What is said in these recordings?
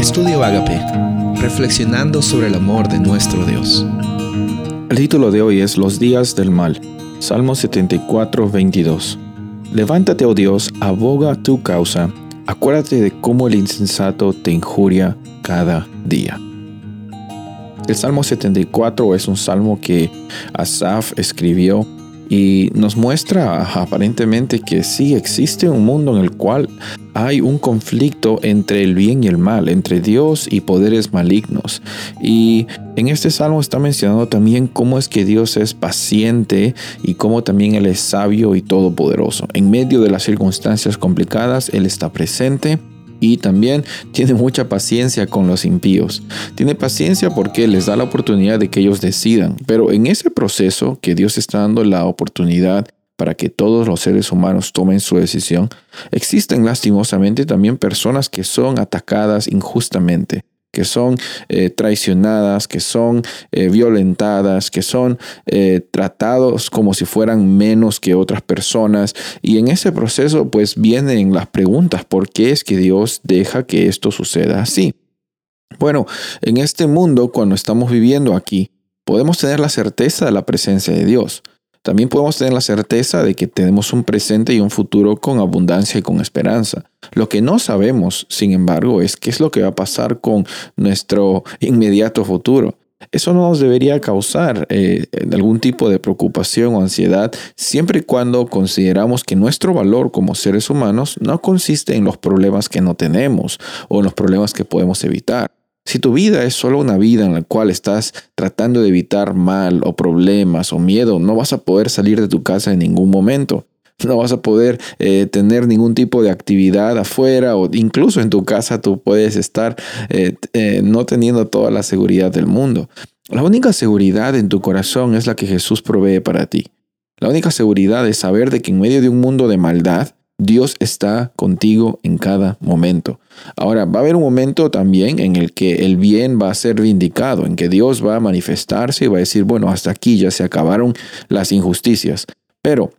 Estudio Agape, reflexionando sobre el amor de nuestro Dios. El título de hoy es Los días del mal. Salmo 74, 22. Levántate, oh Dios, aboga tu causa. Acuérdate de cómo el insensato te injuria cada día. El Salmo 74 es un salmo que Asaf escribió y nos muestra aparentemente que sí existe un mundo en el cual hay un conflicto entre el bien y el mal, entre Dios y poderes malignos. Y en este salmo está mencionado también cómo es que Dios es paciente y cómo también Él es sabio y todopoderoso. En medio de las circunstancias complicadas, Él está presente y también tiene mucha paciencia con los impíos. Tiene paciencia porque les da la oportunidad de que ellos decidan, pero en ese proceso que Dios está dando la oportunidad para que todos los seres humanos tomen su decisión, existen lastimosamente también personas que son atacadas injustamente que son eh, traicionadas, que son eh, violentadas, que son eh, tratados como si fueran menos que otras personas. Y en ese proceso pues vienen las preguntas, ¿por qué es que Dios deja que esto suceda así? Bueno, en este mundo, cuando estamos viviendo aquí, podemos tener la certeza de la presencia de Dios. También podemos tener la certeza de que tenemos un presente y un futuro con abundancia y con esperanza. Lo que no sabemos, sin embargo, es qué es lo que va a pasar con nuestro inmediato futuro. Eso no nos debería causar eh, algún tipo de preocupación o ansiedad siempre y cuando consideramos que nuestro valor como seres humanos no consiste en los problemas que no tenemos o en los problemas que podemos evitar. Si tu vida es solo una vida en la cual estás tratando de evitar mal o problemas o miedo, no vas a poder salir de tu casa en ningún momento. No vas a poder eh, tener ningún tipo de actividad afuera o incluso en tu casa tú puedes estar eh, eh, no teniendo toda la seguridad del mundo. La única seguridad en tu corazón es la que Jesús provee para ti. La única seguridad es saber de que en medio de un mundo de maldad, Dios está contigo en cada momento. Ahora, va a haber un momento también en el que el bien va a ser vindicado, en que Dios va a manifestarse y va a decir, bueno, hasta aquí ya se acabaron las injusticias. Pero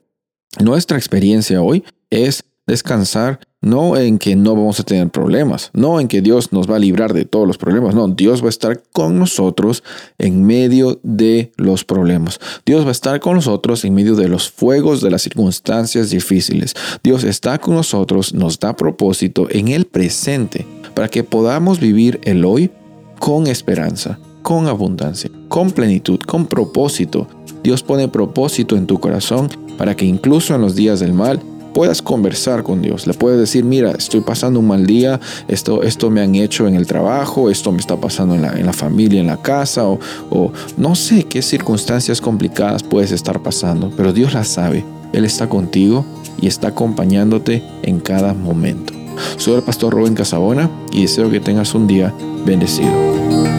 nuestra experiencia hoy es descansar no en que no vamos a tener problemas, no en que Dios nos va a librar de todos los problemas, no, Dios va a estar con nosotros en medio de los problemas. Dios va a estar con nosotros en medio de los fuegos de las circunstancias difíciles. Dios está con nosotros, nos da propósito en el presente para que podamos vivir el hoy con esperanza, con abundancia, con plenitud, con propósito. Dios pone propósito en tu corazón para que incluso en los días del mal puedas conversar con Dios. Le puedes decir, mira, estoy pasando un mal día, esto, esto me han hecho en el trabajo, esto me está pasando en la, en la familia, en la casa, o, o no sé qué circunstancias complicadas puedes estar pasando, pero Dios las sabe. Él está contigo y está acompañándote en cada momento. Soy el pastor Rubén Casabona y deseo que tengas un día bendecido.